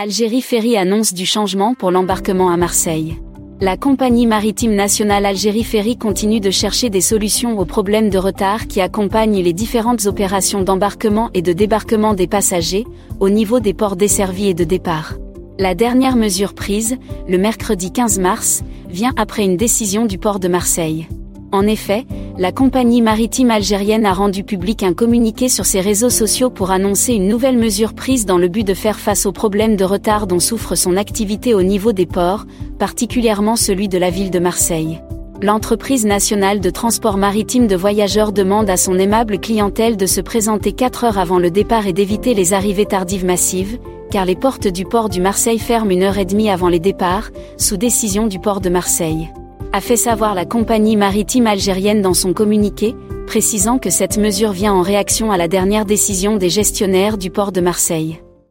Algérie Ferry annonce du changement pour l'embarquement à Marseille. La compagnie maritime nationale Algérie Ferry continue de chercher des solutions aux problèmes de retard qui accompagnent les différentes opérations d'embarquement et de débarquement des passagers, au niveau des ports desservis et de départ. La dernière mesure prise, le mercredi 15 mars, vient après une décision du port de Marseille. En effet, la compagnie maritime algérienne a rendu public un communiqué sur ses réseaux sociaux pour annoncer une nouvelle mesure prise dans le but de faire face aux problèmes de retard dont souffre son activité au niveau des ports, particulièrement celui de la ville de Marseille. L'entreprise nationale de transport maritime de voyageurs demande à son aimable clientèle de se présenter 4 heures avant le départ et d'éviter les arrivées tardives massives, car les portes du port du Marseille ferment une heure et demie avant les départs, sous décision du port de Marseille a fait savoir la compagnie maritime algérienne dans son communiqué, précisant que cette mesure vient en réaction à la dernière décision des gestionnaires du port de Marseille.